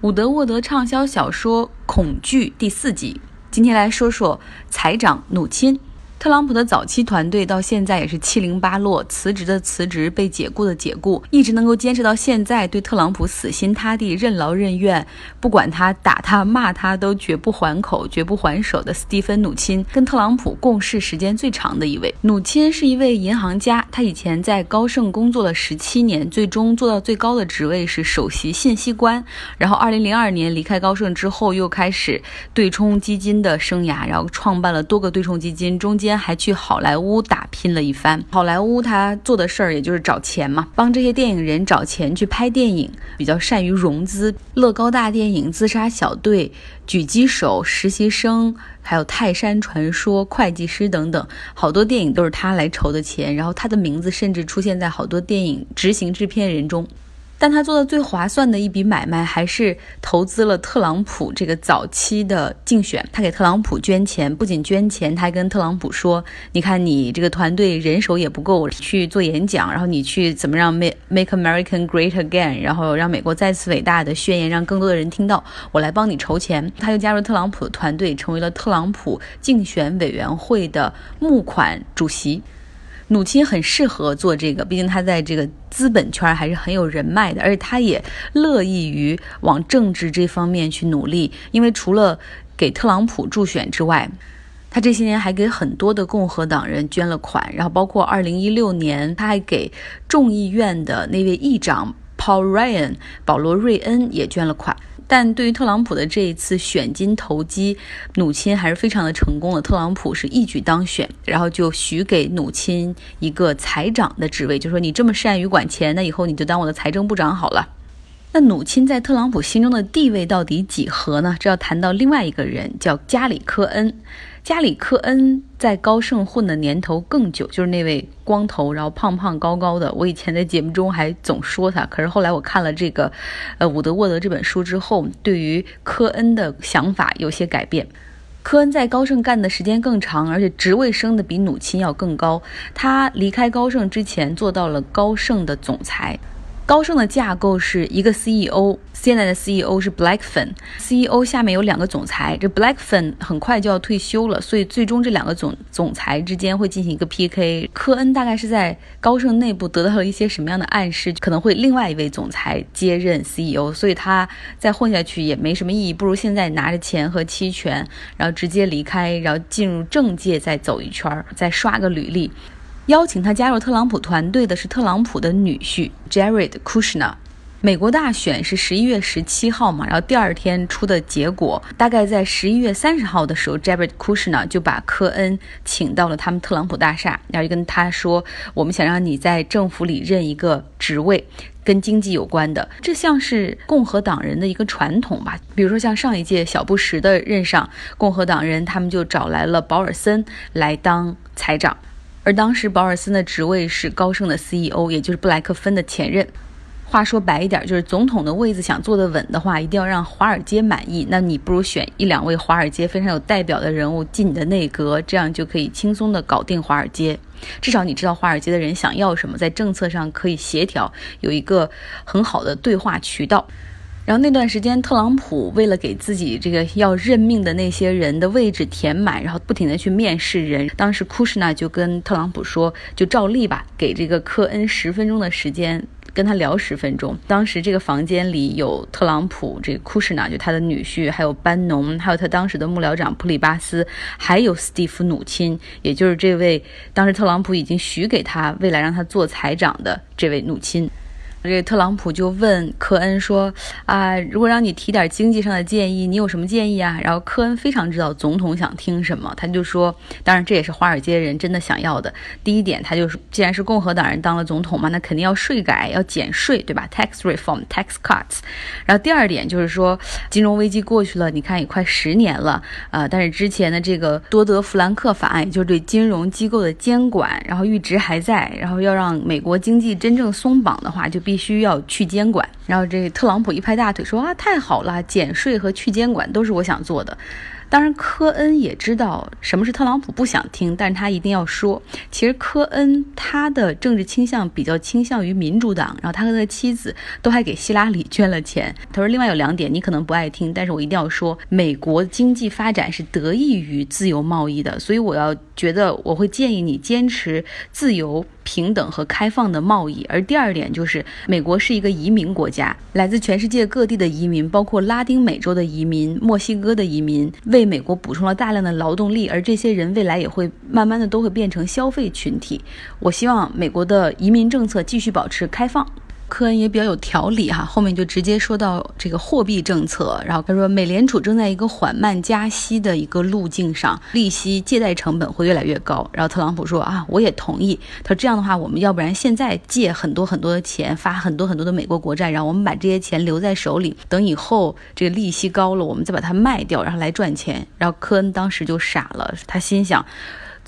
伍德沃德畅销小说《恐惧》第四集，今天来说说财长怒亲。特朗普的早期团队到现在也是七零八落，辞职的辞职，被解雇的解雇，一直能够坚持到现在，对特朗普死心塌地、任劳任怨，不管他打他骂他都绝不还口、绝不还手的斯蒂芬·努钦，跟特朗普共事时间最长的一位。努钦是一位银行家，他以前在高盛工作了十七年，最终做到最高的职位是首席信息官。然后二零零二年离开高盛之后，又开始对冲基金的生涯，然后创办了多个对冲基金，中间。还去好莱坞打拼了一番。好莱坞他做的事儿也就是找钱嘛，帮这些电影人找钱去拍电影，比较善于融资。乐高大电影、自杀小队、狙击手、实习生，还有泰山传说、会计师等等，好多电影都是他来筹的钱。然后他的名字甚至出现在好多电影执行制片人中。但他做的最划算的一笔买卖，还是投资了特朗普这个早期的竞选。他给特朗普捐钱，不仅捐钱，他还跟特朗普说：“你看，你这个团队人手也不够去做演讲，然后你去怎么让 make make American great again，然后让美国再次伟大的宣言，让更多的人听到，我来帮你筹钱。”他就加入特朗普的团队，成为了特朗普竞选委员会的募款主席。努钦很适合做这个，毕竟他在这个资本圈还是很有人脉的，而且他也乐意于往政治这方面去努力。因为除了给特朗普助选之外，他这些年还给很多的共和党人捐了款，然后包括二零一六年，他还给众议院的那位议长 Paul Ryan 保罗·瑞恩也捐了款。但对于特朗普的这一次选金投机，母亲还是非常的成功的。特朗普是一举当选，然后就许给母亲一个财长的职位，就说你这么善于管钱，那以后你就当我的财政部长好了。那母亲在特朗普心中的地位到底几何呢？这要谈到另外一个人，叫加里科恩。加里科恩在高盛混的年头更久，就是那位光头，然后胖胖高高的。我以前在节目中还总说他，可是后来我看了这个，呃，伍德沃德这本书之后，对于科恩的想法有些改变。科恩在高盛干的时间更长，而且职位升的比母亲要更高。他离开高盛之前做到了高盛的总裁。高盛的架构是一个 CEO，现在的 CEO 是 Blackfin，CEO 下面有两个总裁，这 Blackfin 很快就要退休了，所以最终这两个总总裁之间会进行一个 PK。科恩大概是在高盛内部得到了一些什么样的暗示，可能会另外一位总裁接任 CEO，所以他再混下去也没什么意义，不如现在拿着钱和期权，然后直接离开，然后进入政界再走一圈，再刷个履历。邀请他加入特朗普团队的是特朗普的女婿 Jared Kushner。美国大选是十一月十七号嘛，然后第二天出的结果，大概在十一月三十号的时候，Jared Kushner 就把科恩请到了他们特朗普大厦，然后就跟他说：“我们想让你在政府里任一个职位，跟经济有关的。这像是共和党人的一个传统吧？比如说像上一届小布什的任上，共和党人他们就找来了保尔森来当财长。”而当时保尔森的职位是高盛的 CEO，也就是布莱克芬的前任。话说白一点，就是总统的位子想坐得稳的话，一定要让华尔街满意。那你不如选一两位华尔街非常有代表的人物进你的内阁，这样就可以轻松的搞定华尔街。至少你知道华尔街的人想要什么，在政策上可以协调，有一个很好的对话渠道。然后那段时间，特朗普为了给自己这个要任命的那些人的位置填满，然后不停的去面试人。当时库什纳就跟特朗普说：“就照例吧，给这个科恩十分钟的时间，跟他聊十分钟。”当时这个房间里有特朗普，这个库什纳就他的女婿，还有班农，还有他当时的幕僚长普里巴斯，还有斯蒂夫努钦，也就是这位当时特朗普已经许给他未来让他做财长的这位努钦。这个特朗普就问科恩说：“啊，如果让你提点经济上的建议，你有什么建议啊？”然后科恩非常知道总统想听什么，他就说：“当然，这也是华尔街人真的想要的。第一点，他就是既然是共和党人当了总统嘛，那肯定要税改，要减税，对吧？Tax reform, tax cuts。然后第二点就是说，金融危机过去了，你看也快十年了，呃，但是之前的这个多德弗兰克法案，也就是对金融机构的监管，然后一直还在，然后要让美国经济真正松绑的话，就。必须要去监管，然后这特朗普一拍大腿说啊，太好了，减税和去监管都是我想做的。当然，科恩也知道什么是特朗普不想听，但是他一定要说。其实科恩他的政治倾向比较倾向于民主党，然后他和他的妻子都还给希拉里捐了钱。他说，另外有两点你可能不爱听，但是我一定要说，美国经济发展是得益于自由贸易的，所以我要觉得我会建议你坚持自由。平等和开放的贸易，而第二点就是，美国是一个移民国家，来自全世界各地的移民，包括拉丁美洲的移民、墨西哥的移民，为美国补充了大量的劳动力，而这些人未来也会慢慢的都会变成消费群体。我希望美国的移民政策继续保持开放。科恩也比较有条理哈，后面就直接说到这个货币政策，然后他说美联储正在一个缓慢加息的一个路径上，利息、借贷成本会越来越高。然后特朗普说啊，我也同意。他说这样的话，我们要不然现在借很多很多的钱，发很多很多的美国国债，然后我们把这些钱留在手里，等以后这个利息高了，我们再把它卖掉，然后来赚钱。然后科恩当时就傻了，他心想。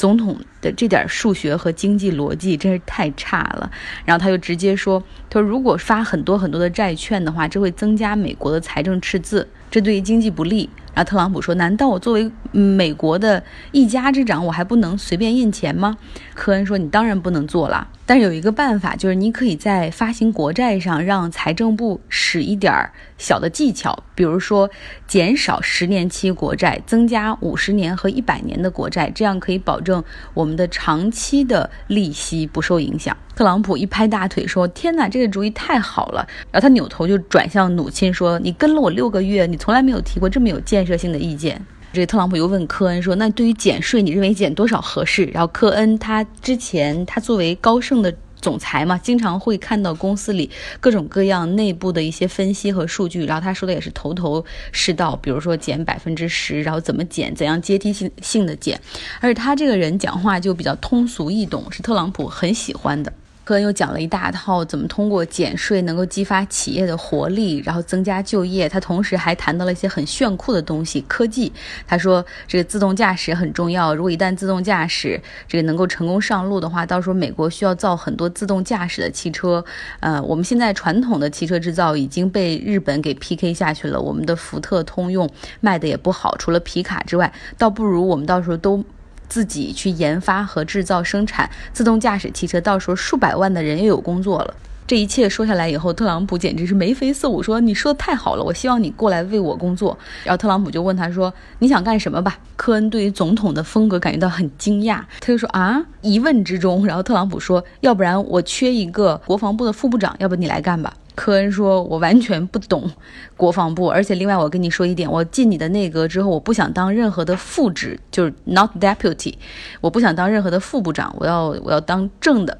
总统的这点数学和经济逻辑真是太差了，然后他就直接说：“他说如果发很多很多的债券的话，这会增加美国的财政赤字，这对于经济不利。”然后特朗普说：“难道我作为美国的一家之长，我还不能随便印钱吗？”科恩说：“你当然不能做了。”但是有一个办法，就是你可以在发行国债上让财政部使一点儿小的技巧，比如说减少十年期国债，增加五十年和一百年的国债，这样可以保证我们的长期的利息不受影响。特朗普一拍大腿说：“天哪，这个主意太好了！”然后他扭头就转向母亲说：“你跟了我六个月，你从来没有提过这么有建设性的意见。”这个特朗普又问科恩说：“那对于减税，你认为减多少合适？”然后科恩他之前他作为高盛的总裁嘛，经常会看到公司里各种各样内部的一些分析和数据，然后他说的也是头头是道。比如说减百分之十，然后怎么减，怎样阶梯性性的减，而且他这个人讲话就比较通俗易懂，是特朗普很喜欢的。科恩又讲了一大套怎么通过减税能够激发企业的活力，然后增加就业。他同时还谈到了一些很炫酷的东西，科技。他说这个自动驾驶很重要，如果一旦自动驾驶这个能够成功上路的话，到时候美国需要造很多自动驾驶的汽车。呃，我们现在传统的汽车制造已经被日本给 PK 下去了，我们的福特、通用卖的也不好，除了皮卡之外，倒不如我们到时候都。自己去研发和制造、生产自动驾驶汽车，到时候数百万的人又有工作了。这一切说下来以后，特朗普简直是眉飞色舞，说：“你说的太好了，我希望你过来为我工作。”然后特朗普就问他说：“你想干什么吧？”科恩对于总统的风格感觉到很惊讶，他就说：“啊，疑问之中。”然后特朗普说：“要不然我缺一个国防部的副部长，要不你来干吧。”科恩说：“我完全不懂国防部，而且另外我跟你说一点，我进你的内阁之后，我不想当任何的副职，就是 not deputy，我不想当任何的副部长，我要我要当正的，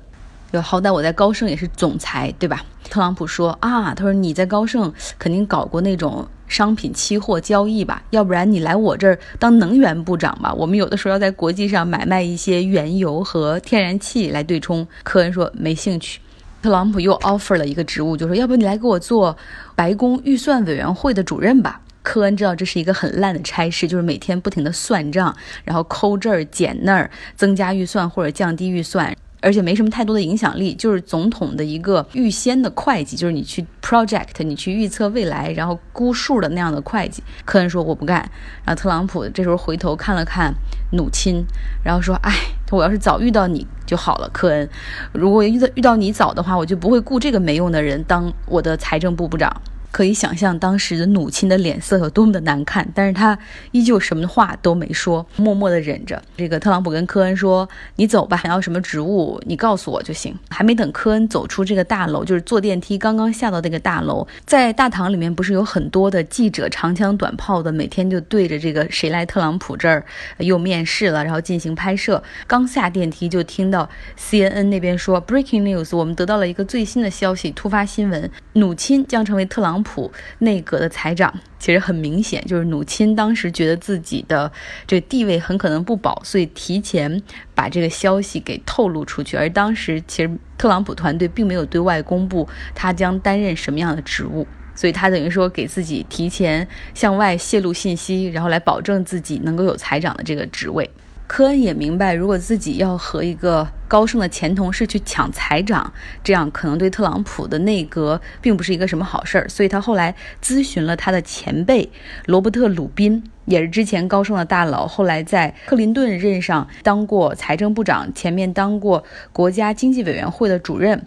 就好歹我在高盛也是总裁，对吧？”特朗普说：“啊，他说你在高盛肯定搞过那种商品期货交易吧？要不然你来我这儿当能源部长吧？我们有的时候要在国际上买卖一些原油和天然气来对冲。”科恩说：“没兴趣。”特朗普又 offer 了一个职务，就说要不你来给我做白宫预算委员会的主任吧。科恩知道这是一个很烂的差事，就是每天不停的算账，然后抠这儿减那儿，增加预算或者降低预算。而且没什么太多的影响力，就是总统的一个预先的会计，就是你去 project，你去预测未来，然后估数的那样的会计。科恩说我不干。然后特朗普这时候回头看了看努亲，然后说：“哎，我要是早遇到你就好了，科恩。如果遇到遇到你早的话，我就不会雇这个没用的人当我的财政部部长。”可以想象当时的母亲的脸色有多么的难看，但是他依旧什么话都没说，默默的忍着。这个特朗普跟科恩说：“你走吧，想要什么职务，你告诉我就行。”还没等科恩走出这个大楼，就是坐电梯刚刚下到那个大楼，在大堂里面不是有很多的记者，长枪短炮的，每天就对着这个谁来特朗普这儿又面试了，然后进行拍摄。刚下电梯就听到 CNN 那边说：“Breaking news，我们得到了一个最新的消息，突发新闻，努钦将成为特朗。”普内阁的财长其实很明显，就是努钦当时觉得自己的这个地位很可能不保，所以提前把这个消息给透露出去。而当时其实特朗普团队并没有对外公布他将担任什么样的职务，所以他等于说给自己提前向外泄露信息，然后来保证自己能够有财长的这个职位。科恩也明白，如果自己要和一个高盛的前同事去抢财长，这样可能对特朗普的内阁并不是一个什么好事儿。所以他后来咨询了他的前辈罗伯特·鲁宾，也是之前高盛的大佬，后来在克林顿任上当过财政部长，前面当过国家经济委员会的主任。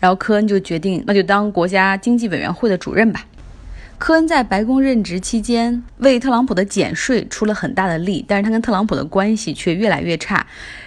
然后科恩就决定，那就当国家经济委员会的主任吧。科恩在白宫任职期间，为特朗普的减税出了很大的力，但是他跟特朗普的关系却越来越差。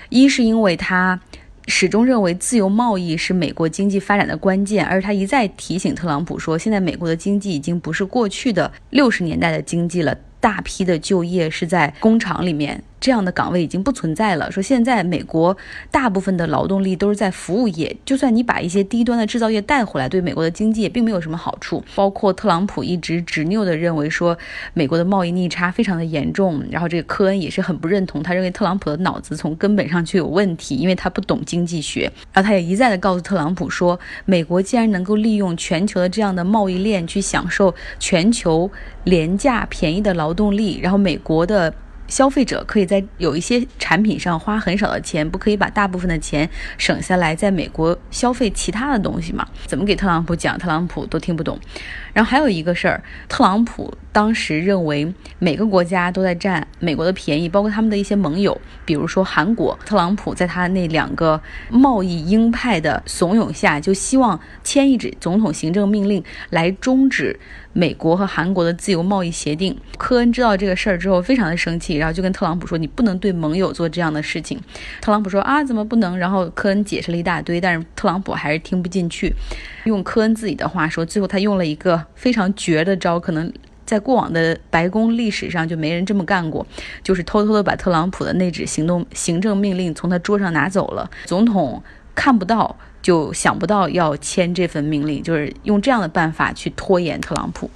一是因为他始终认为自由贸易是美国经济发展的关键，而他一再提醒特朗普说，现在美国的经济已经不是过去的六十年代的经济了。大批的就业是在工厂里面，这样的岗位已经不存在了。说现在美国大部分的劳动力都是在服务业，就算你把一些低端的制造业带回来，对美国的经济也并没有什么好处。包括特朗普一直执拗的认为说美国的贸易逆差非常的严重，然后这个科恩也是很不认同，他认为特朗普的脑子从根本上就有问题，因为他不懂经济学。然后他也一再的告诉特朗普说，美国既然能够利用全球的这样的贸易链去享受全球廉价便宜的劳。劳动力，然后美国的消费者可以在有一些产品上花很少的钱，不可以把大部分的钱省下来，在美国消费其他的东西吗？怎么给特朗普讲，特朗普都听不懂。然后还有一个事儿，特朗普当时认为每个国家都在占美国的便宜，包括他们的一些盟友，比如说韩国。特朗普在他那两个贸易鹰派的怂恿下，就希望签一纸总统行政命令来终止。美国和韩国的自由贸易协定，科恩知道这个事儿之后非常的生气，然后就跟特朗普说：“你不能对盟友做这样的事情。”特朗普说：“啊，怎么不能？”然后科恩解释了一大堆，但是特朗普还是听不进去。用科恩自己的话说，最后他用了一个非常绝的招，可能在过往的白宫历史上就没人这么干过，就是偷偷的把特朗普的那纸行动行政命令从他桌上拿走了，总统看不到。就想不到要签这份命令，就是用这样的办法去拖延特朗普。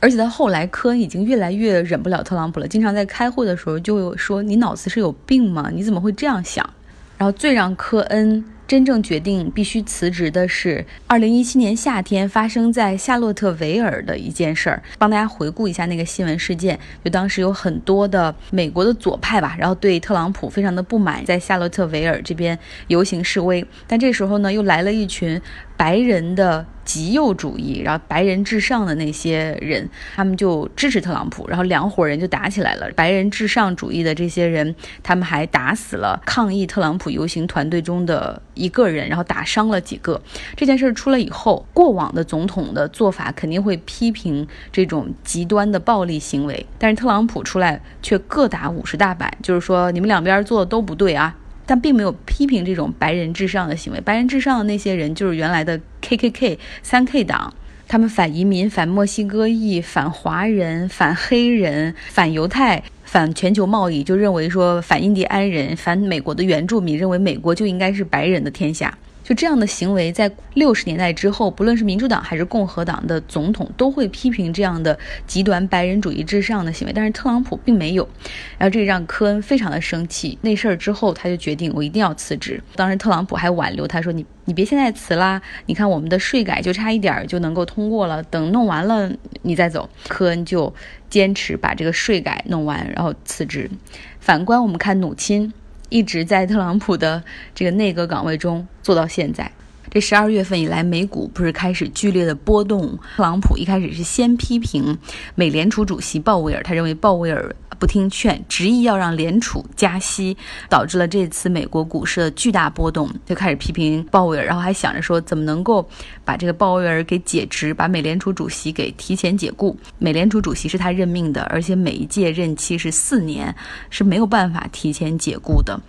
而且到后来，科恩已经越来越忍不了特朗普了，经常在开会的时候就说：“你脑子是有病吗？你怎么会这样想？”然后最让科恩。真正决定必须辞职的是二零一七年夏天发生在夏洛特维尔的一件事儿。帮大家回顾一下那个新闻事件，就当时有很多的美国的左派吧，然后对特朗普非常的不满，在夏洛特维尔这边游行示威。但这时候呢，又来了一群。白人的极右主义，然后白人至上的那些人，他们就支持特朗普，然后两伙人就打起来了。白人至上主义的这些人，他们还打死了抗议特朗普游行团队中的一个人，然后打伤了几个。这件事出了以后，过往的总统的做法肯定会批评这种极端的暴力行为，但是特朗普出来却各打五十大板，就是说你们两边做的都不对啊。但并没有批评这种白人至上的行为。白人至上的那些人就是原来的 KKK 三 K 党，他们反移民、反墨西哥裔、反华人、反黑人、反犹太、反全球贸易，就认为说反印第安人、反美国的原住民，认为美国就应该是白人的天下。就这样的行为，在六十年代之后，不论是民主党还是共和党的总统，都会批评这样的极端白人主义至上的行为。但是特朗普并没有，然后这让科恩非常的生气。那事儿之后，他就决定我一定要辞职。当时特朗普还挽留他说：“你你别现在辞啦，你看我们的税改就差一点就能够通过了，等弄完了你再走。”科恩就坚持把这个税改弄完，然后辞职。反观我们看努钦。一直在特朗普的这个内阁岗位中做到现在。这十二月份以来，美股不是开始剧烈的波动。特朗普一开始是先批评美联储主席鲍威尔，他认为鲍威尔不听劝，执意要让联储加息，导致了这次美国股市的巨大波动，就开始批评鲍威尔，然后还想着说怎么能够把这个鲍威尔给解职，把美联储主席给提前解雇。美联储主席是他任命的，而且每一届任期是四年，是没有办法提前解雇的。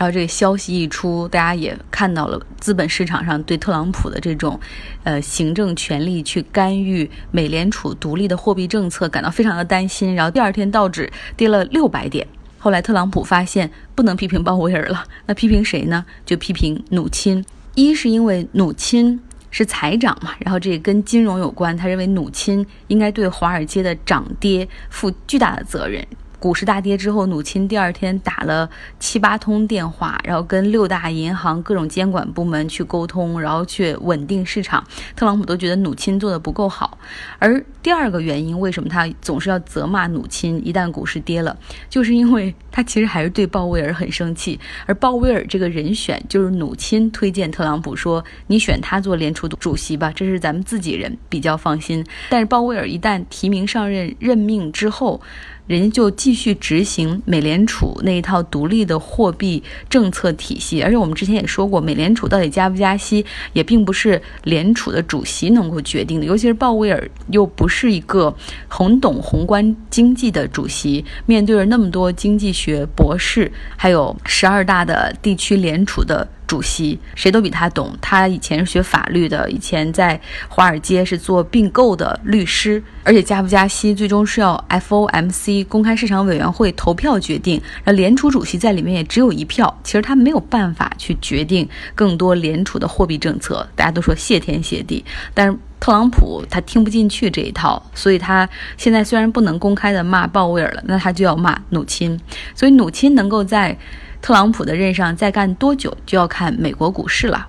然后这个消息一出，大家也看到了资本市场上对特朗普的这种，呃，行政权力去干预美联储独立的货币政策感到非常的担心。然后第二天道指跌了六百点。后来特朗普发现不能批评鲍威尔了，那批评谁呢？就批评努钦。一是因为努钦是财长嘛，然后这跟金融有关，他认为努钦应该对华尔街的涨跌负巨大的责任。股市大跌之后，努钦第二天打了七八通电话，然后跟六大银行各种监管部门去沟通，然后去稳定市场。特朗普都觉得努钦做的不够好。而第二个原因，为什么他总是要责骂努钦？一旦股市跌了，就是因为他其实还是对鲍威尔很生气。而鲍威尔这个人选，就是努钦推荐特朗普说：“你选他做联储主席吧，这是咱们自己人，比较放心。”但是鲍威尔一旦提名上任任命之后，人家就继续执行美联储那一套独立的货币政策体系，而且我们之前也说过，美联储到底加不加息，也并不是联储的主席能够决定的。尤其是鲍威尔又不是一个很懂宏观经济的主席，面对着那么多经济学博士，还有十二大的地区联储的。主席谁都比他懂，他以前是学法律的，以前在华尔街是做并购的律师，而且加不加息最终是要 FOMC 公开市场委员会投票决定，那联储主席在里面也只有一票，其实他没有办法去决定更多联储的货币政策，大家都说谢天谢地，但是特朗普他听不进去这一套，所以他现在虽然不能公开的骂鲍威尔了，那他就要骂努钦，所以努钦能够在。特朗普的任上再干多久，就要看美国股市了。